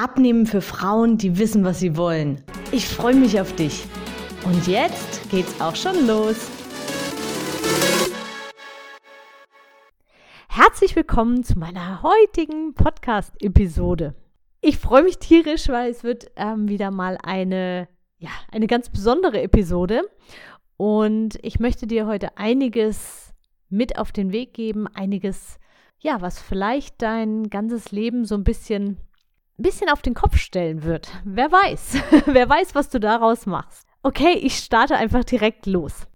Abnehmen für Frauen, die wissen, was sie wollen. Ich freue mich auf dich. Und jetzt geht's auch schon los. Herzlich willkommen zu meiner heutigen Podcast-Episode. Ich freue mich tierisch, weil es wird ähm, wieder mal eine, ja, eine ganz besondere Episode. Und ich möchte dir heute einiges mit auf den Weg geben, einiges, ja, was vielleicht dein ganzes Leben so ein bisschen ein bisschen auf den Kopf stellen wird. Wer weiß? Wer weiß, was du daraus machst. Okay, ich starte einfach direkt los.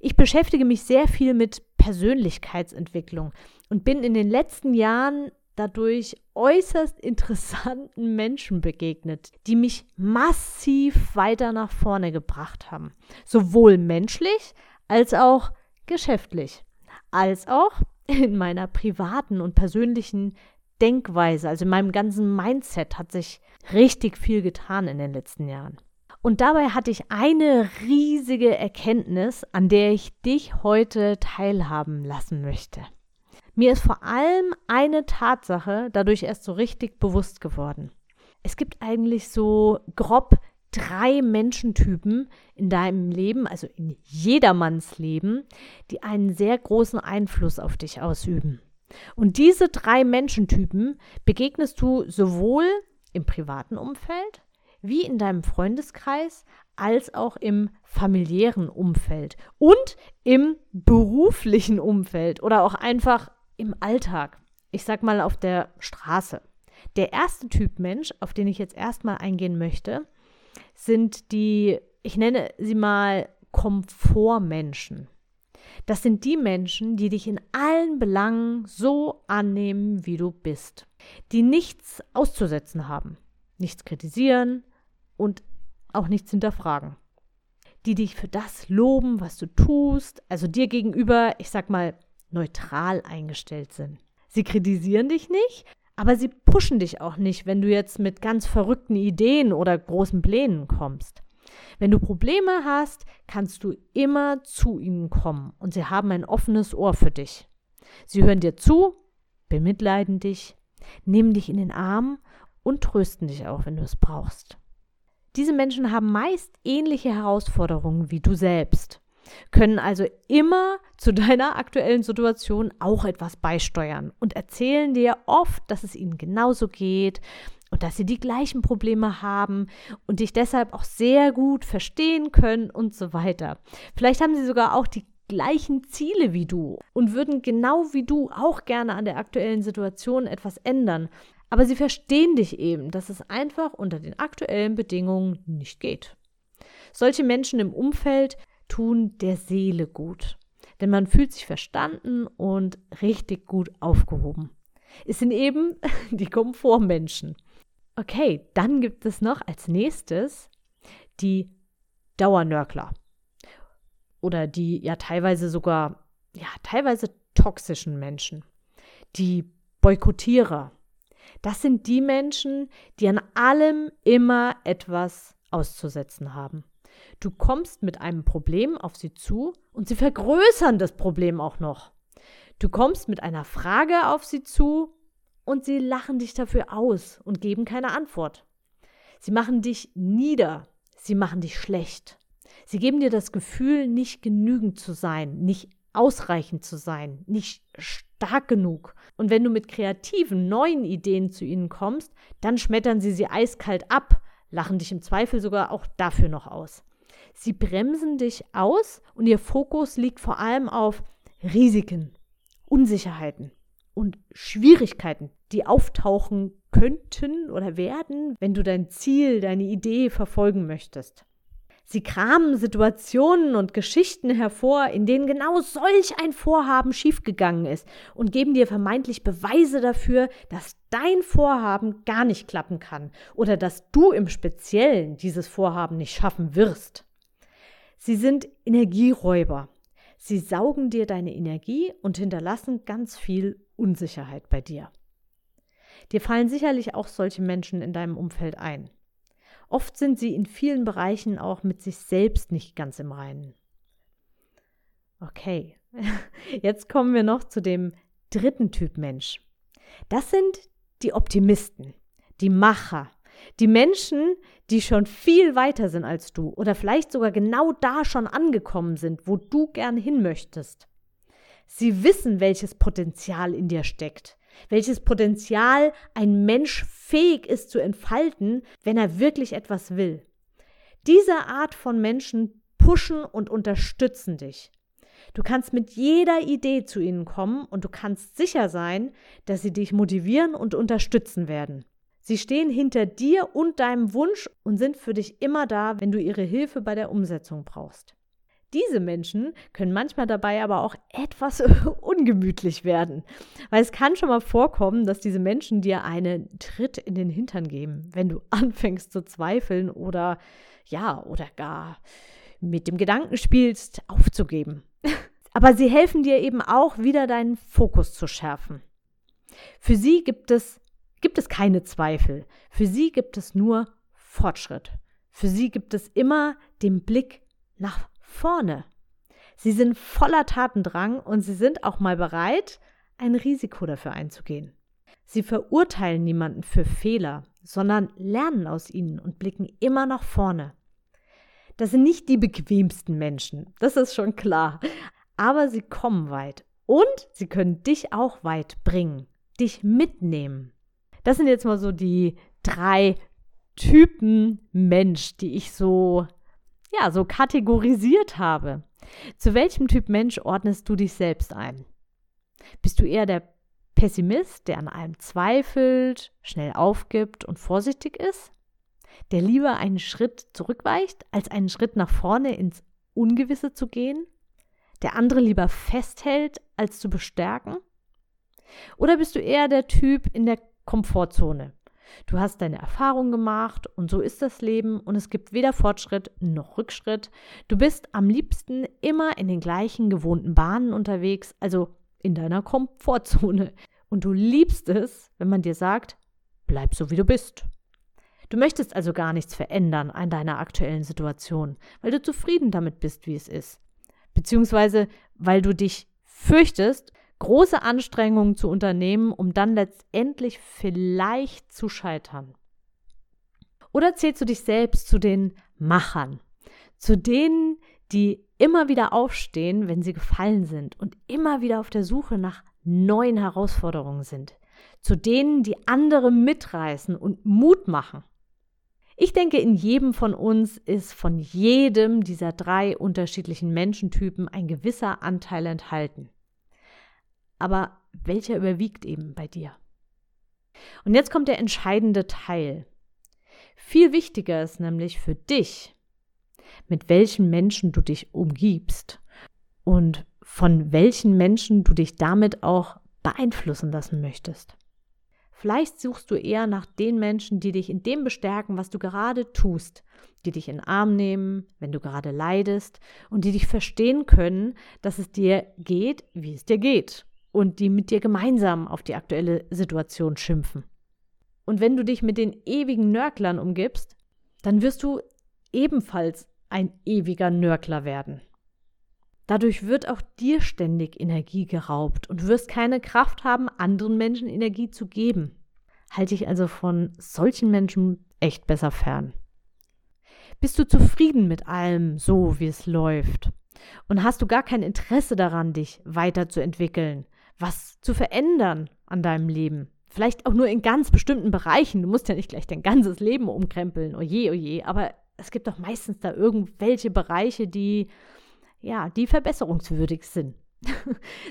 Ich beschäftige mich sehr viel mit Persönlichkeitsentwicklung und bin in den letzten Jahren dadurch äußerst interessanten Menschen begegnet, die mich massiv weiter nach vorne gebracht haben. Sowohl menschlich als auch geschäftlich, als auch in meiner privaten und persönlichen Denkweise, also in meinem ganzen Mindset hat sich richtig viel getan in den letzten Jahren. Und dabei hatte ich eine riesige Erkenntnis, an der ich dich heute teilhaben lassen möchte. Mir ist vor allem eine Tatsache dadurch erst so richtig bewusst geworden. Es gibt eigentlich so grob drei Menschentypen in deinem Leben, also in jedermanns Leben, die einen sehr großen Einfluss auf dich ausüben. Und diese drei Menschentypen begegnest du sowohl im privaten Umfeld wie in deinem Freundeskreis als auch im familiären Umfeld und im beruflichen Umfeld oder auch einfach im Alltag. Ich sag mal auf der Straße. Der erste Typ Mensch, auf den ich jetzt erstmal eingehen möchte, sind die, ich nenne sie mal Komfortmenschen. Das sind die Menschen, die dich in allen Belangen so annehmen, wie du bist, die nichts auszusetzen haben, nichts kritisieren und auch nichts hinterfragen, die dich für das loben, was du tust, also dir gegenüber, ich sag mal, neutral eingestellt sind. Sie kritisieren dich nicht, aber sie pushen dich auch nicht, wenn du jetzt mit ganz verrückten Ideen oder großen Plänen kommst. Wenn du Probleme hast, kannst du immer zu ihnen kommen und sie haben ein offenes Ohr für dich. Sie hören dir zu, bemitleiden dich, nehmen dich in den Arm und trösten dich auch, wenn du es brauchst. Diese Menschen haben meist ähnliche Herausforderungen wie du selbst, können also immer zu deiner aktuellen Situation auch etwas beisteuern und erzählen dir oft, dass es ihnen genauso geht und dass sie die gleichen Probleme haben und dich deshalb auch sehr gut verstehen können und so weiter. Vielleicht haben sie sogar auch die gleichen Ziele wie du und würden genau wie du auch gerne an der aktuellen Situation etwas ändern. Aber sie verstehen dich eben, dass es einfach unter den aktuellen Bedingungen nicht geht. Solche Menschen im Umfeld tun der Seele gut, denn man fühlt sich verstanden und richtig gut aufgehoben. Es sind eben die Komfortmenschen. Okay, dann gibt es noch als nächstes die Dauernörkler. Oder die ja teilweise sogar, ja, teilweise toxischen Menschen. Die Boykottierer. Das sind die Menschen, die an allem immer etwas auszusetzen haben. Du kommst mit einem Problem auf sie zu und sie vergrößern das Problem auch noch. Du kommst mit einer Frage auf sie zu und sie lachen dich dafür aus und geben keine Antwort. Sie machen dich nieder, sie machen dich schlecht. Sie geben dir das Gefühl, nicht genügend zu sein, nicht ausreichend zu sein, nicht stark genug. Und wenn du mit kreativen, neuen Ideen zu ihnen kommst, dann schmettern sie sie eiskalt ab, lachen dich im Zweifel sogar auch dafür noch aus. Sie bremsen dich aus und ihr Fokus liegt vor allem auf Risiken, Unsicherheiten, und Schwierigkeiten, die auftauchen könnten oder werden, wenn du dein Ziel, deine Idee verfolgen möchtest. Sie kramen Situationen und Geschichten hervor, in denen genau solch ein Vorhaben schiefgegangen ist und geben dir vermeintlich Beweise dafür, dass dein Vorhaben gar nicht klappen kann oder dass du im Speziellen dieses Vorhaben nicht schaffen wirst. Sie sind Energieräuber. Sie saugen dir deine Energie und hinterlassen ganz viel Unsicherheit bei dir. Dir fallen sicherlich auch solche Menschen in deinem Umfeld ein. Oft sind sie in vielen Bereichen auch mit sich selbst nicht ganz im Reinen. Okay, jetzt kommen wir noch zu dem dritten Typ Mensch. Das sind die Optimisten, die Macher, die Menschen, die schon viel weiter sind als du oder vielleicht sogar genau da schon angekommen sind, wo du gern hin möchtest. Sie wissen, welches Potenzial in dir steckt welches Potenzial ein Mensch fähig ist zu entfalten, wenn er wirklich etwas will. Diese Art von Menschen pushen und unterstützen dich. Du kannst mit jeder Idee zu ihnen kommen und du kannst sicher sein, dass sie dich motivieren und unterstützen werden. Sie stehen hinter dir und deinem Wunsch und sind für dich immer da, wenn du ihre Hilfe bei der Umsetzung brauchst. Diese Menschen können manchmal dabei aber auch etwas ungemütlich werden, weil es kann schon mal vorkommen, dass diese Menschen dir einen Tritt in den Hintern geben, wenn du anfängst zu zweifeln oder ja, oder gar mit dem Gedanken spielst, aufzugeben. Aber sie helfen dir eben auch wieder deinen Fokus zu schärfen. Für sie gibt es gibt es keine Zweifel. Für sie gibt es nur Fortschritt. Für sie gibt es immer den Blick nach vorne. Sie sind voller Tatendrang und sie sind auch mal bereit, ein Risiko dafür einzugehen. Sie verurteilen niemanden für Fehler, sondern lernen aus ihnen und blicken immer nach vorne. Das sind nicht die bequemsten Menschen, das ist schon klar, aber sie kommen weit und sie können dich auch weit bringen, dich mitnehmen. Das sind jetzt mal so die drei Typen Mensch, die ich so ja, so kategorisiert habe. Zu welchem Typ Mensch ordnest du dich selbst ein? Bist du eher der Pessimist, der an allem zweifelt, schnell aufgibt und vorsichtig ist? Der lieber einen Schritt zurückweicht, als einen Schritt nach vorne ins Ungewisse zu gehen? Der andere lieber festhält, als zu bestärken? Oder bist du eher der Typ in der Komfortzone, Du hast deine Erfahrung gemacht und so ist das Leben und es gibt weder Fortschritt noch Rückschritt. Du bist am liebsten immer in den gleichen gewohnten Bahnen unterwegs, also in deiner Komfortzone. Und du liebst es, wenn man dir sagt, bleib so wie du bist. Du möchtest also gar nichts verändern an deiner aktuellen Situation, weil du zufrieden damit bist, wie es ist. Beziehungsweise weil du dich fürchtest, große Anstrengungen zu unternehmen, um dann letztendlich vielleicht zu scheitern? Oder zählst du dich selbst zu den Machern, zu denen, die immer wieder aufstehen, wenn sie gefallen sind und immer wieder auf der Suche nach neuen Herausforderungen sind, zu denen, die andere mitreißen und Mut machen? Ich denke, in jedem von uns ist von jedem dieser drei unterschiedlichen Menschentypen ein gewisser Anteil enthalten aber welcher überwiegt eben bei dir? Und jetzt kommt der entscheidende Teil. Viel wichtiger ist nämlich für dich, mit welchen Menschen du dich umgibst und von welchen Menschen du dich damit auch beeinflussen lassen möchtest. Vielleicht suchst du eher nach den Menschen, die dich in dem bestärken, was du gerade tust, die dich in den Arm nehmen, wenn du gerade leidest und die dich verstehen können, dass es dir geht, wie es dir geht und die mit dir gemeinsam auf die aktuelle Situation schimpfen. Und wenn du dich mit den ewigen Nörklern umgibst, dann wirst du ebenfalls ein ewiger Nörkler werden. Dadurch wird auch dir ständig Energie geraubt und wirst keine Kraft haben, anderen Menschen Energie zu geben. Halte ich also von solchen Menschen echt besser fern. Bist du zufrieden mit allem so, wie es läuft? Und hast du gar kein Interesse daran, dich weiterzuentwickeln, was zu verändern an deinem Leben. Vielleicht auch nur in ganz bestimmten Bereichen. Du musst ja nicht gleich dein ganzes Leben umkrempeln, oje, oje. Aber es gibt doch meistens da irgendwelche Bereiche, die, ja, die verbesserungswürdig sind.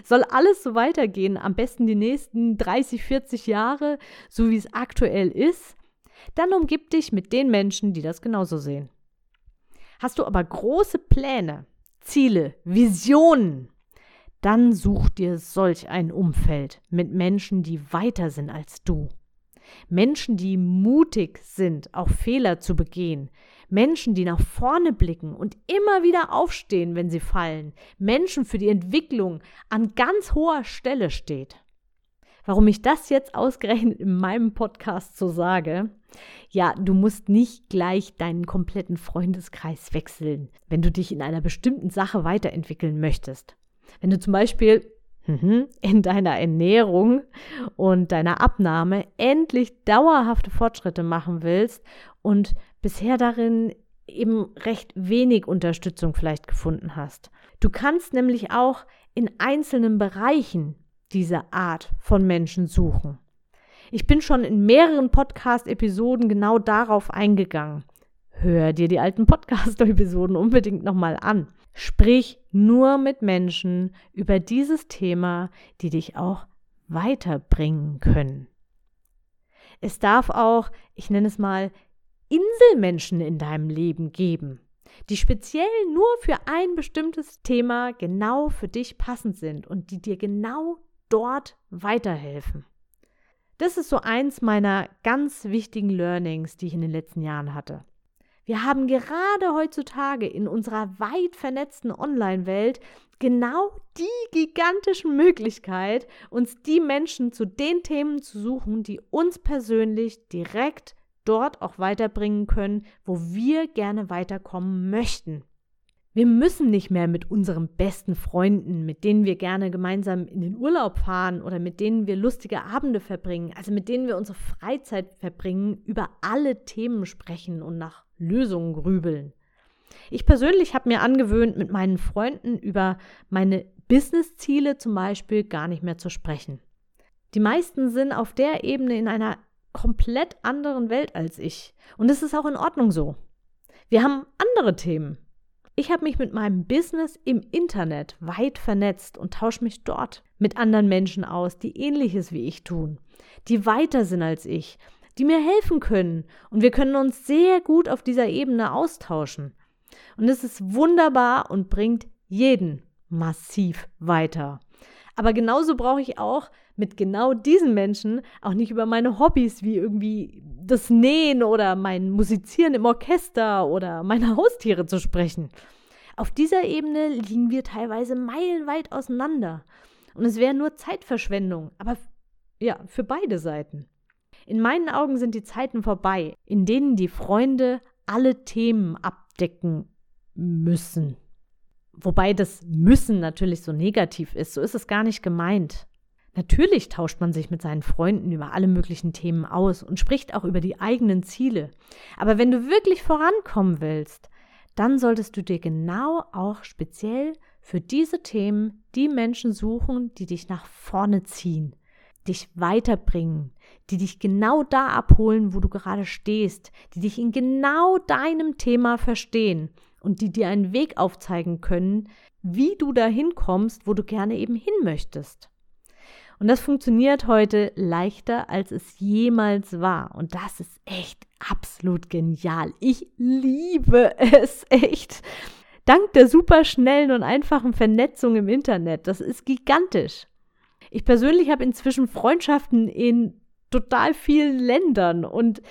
Soll alles so weitergehen, am besten die nächsten 30, 40 Jahre, so wie es aktuell ist, dann umgib dich mit den Menschen, die das genauso sehen. Hast du aber große Pläne, Ziele, Visionen, dann such dir solch ein Umfeld mit Menschen, die weiter sind als du. Menschen, die mutig sind, auch Fehler zu begehen. Menschen, die nach vorne blicken und immer wieder aufstehen, wenn sie fallen. Menschen, für die Entwicklung an ganz hoher Stelle steht. Warum ich das jetzt ausgerechnet in meinem Podcast so sage? Ja, du musst nicht gleich deinen kompletten Freundeskreis wechseln, wenn du dich in einer bestimmten Sache weiterentwickeln möchtest. Wenn du zum Beispiel mhm, in deiner Ernährung und deiner Abnahme endlich dauerhafte Fortschritte machen willst und bisher darin eben recht wenig Unterstützung vielleicht gefunden hast. Du kannst nämlich auch in einzelnen Bereichen diese Art von Menschen suchen. Ich bin schon in mehreren Podcast-Episoden genau darauf eingegangen. Hör dir die alten Podcast-Episoden unbedingt nochmal an. Sprich nur mit Menschen über dieses Thema, die dich auch weiterbringen können. Es darf auch, ich nenne es mal, Inselmenschen in deinem Leben geben, die speziell nur für ein bestimmtes Thema genau für dich passend sind und die dir genau dort weiterhelfen. Das ist so eins meiner ganz wichtigen Learnings, die ich in den letzten Jahren hatte. Wir haben gerade heutzutage in unserer weit vernetzten Online-Welt genau die gigantische Möglichkeit, uns die Menschen zu den Themen zu suchen, die uns persönlich direkt dort auch weiterbringen können, wo wir gerne weiterkommen möchten. Wir müssen nicht mehr mit unseren besten Freunden, mit denen wir gerne gemeinsam in den Urlaub fahren oder mit denen wir lustige Abende verbringen, also mit denen wir unsere Freizeit verbringen, über alle Themen sprechen und nach Lösungen grübeln. Ich persönlich habe mir angewöhnt, mit meinen Freunden über meine Business-Ziele zum Beispiel gar nicht mehr zu sprechen. Die meisten sind auf der Ebene in einer komplett anderen Welt als ich. Und es ist auch in Ordnung so. Wir haben andere Themen. Ich habe mich mit meinem Business im Internet weit vernetzt und tausche mich dort mit anderen Menschen aus, die ähnliches wie ich tun, die weiter sind als ich die mir helfen können. Und wir können uns sehr gut auf dieser Ebene austauschen. Und es ist wunderbar und bringt jeden massiv weiter. Aber genauso brauche ich auch mit genau diesen Menschen auch nicht über meine Hobbys wie irgendwie das Nähen oder mein Musizieren im Orchester oder meine Haustiere zu sprechen. Auf dieser Ebene liegen wir teilweise meilenweit auseinander. Und es wäre nur Zeitverschwendung, aber ja, für beide Seiten. In meinen Augen sind die Zeiten vorbei, in denen die Freunde alle Themen abdecken müssen. Wobei das müssen natürlich so negativ ist, so ist es gar nicht gemeint. Natürlich tauscht man sich mit seinen Freunden über alle möglichen Themen aus und spricht auch über die eigenen Ziele. Aber wenn du wirklich vorankommen willst, dann solltest du dir genau auch speziell für diese Themen die Menschen suchen, die dich nach vorne ziehen, dich weiterbringen, die dich genau da abholen, wo du gerade stehst, die dich in genau deinem Thema verstehen und die dir einen Weg aufzeigen können, wie du dahin kommst, wo du gerne eben hin möchtest. Und das funktioniert heute leichter, als es jemals war. Und das ist echt absolut genial. Ich liebe es echt. Dank der super schnellen und einfachen Vernetzung im Internet. Das ist gigantisch. Ich persönlich habe inzwischen Freundschaften in total vielen Ländern und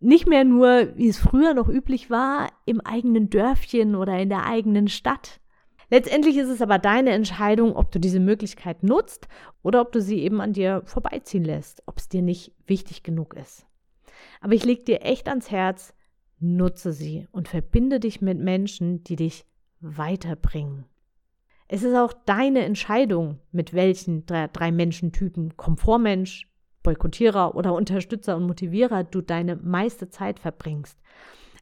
nicht mehr nur, wie es früher noch üblich war, im eigenen Dörfchen oder in der eigenen Stadt. Letztendlich ist es aber deine Entscheidung, ob du diese Möglichkeit nutzt oder ob du sie eben an dir vorbeiziehen lässt, ob es dir nicht wichtig genug ist. Aber ich lege dir echt ans Herz, nutze sie und verbinde dich mit Menschen, die dich weiterbringen. Es ist auch deine Entscheidung, mit welchen drei, drei Menschentypen, Komfortmensch, Boykottierer oder Unterstützer und Motivierer du deine meiste Zeit verbringst.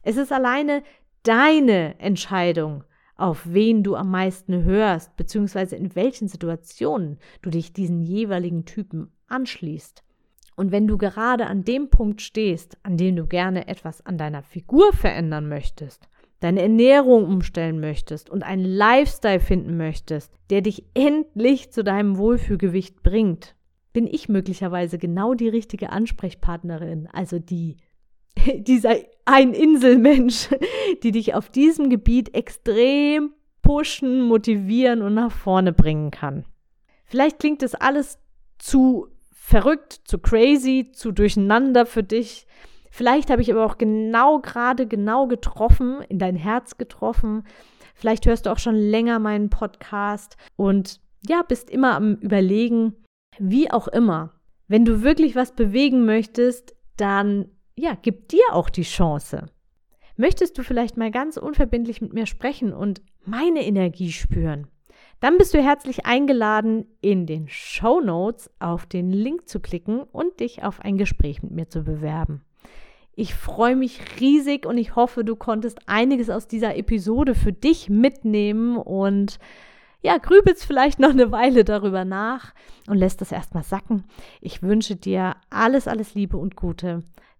Es ist alleine deine Entscheidung, auf wen du am meisten hörst, beziehungsweise in welchen Situationen du dich diesen jeweiligen Typen anschließt. Und wenn du gerade an dem Punkt stehst, an dem du gerne etwas an deiner Figur verändern möchtest, deine Ernährung umstellen möchtest und einen Lifestyle finden möchtest, der dich endlich zu deinem Wohlfühlgewicht bringt, bin ich möglicherweise genau die richtige Ansprechpartnerin, also die dieser ein Inselmensch, die dich auf diesem Gebiet extrem pushen, motivieren und nach vorne bringen kann. Vielleicht klingt das alles zu verrückt, zu crazy, zu durcheinander für dich. Vielleicht habe ich aber auch genau gerade genau getroffen, in dein Herz getroffen. Vielleicht hörst du auch schon länger meinen Podcast und ja, bist immer am Überlegen, wie auch immer. Wenn du wirklich was bewegen möchtest, dann ja, gib dir auch die Chance. Möchtest du vielleicht mal ganz unverbindlich mit mir sprechen und meine Energie spüren? Dann bist du herzlich eingeladen, in den Show Notes auf den Link zu klicken und dich auf ein Gespräch mit mir zu bewerben. Ich freue mich riesig und ich hoffe, du konntest einiges aus dieser Episode für dich mitnehmen und ja, grübelst vielleicht noch eine Weile darüber nach und lässt das erstmal sacken. Ich wünsche dir alles, alles Liebe und Gute.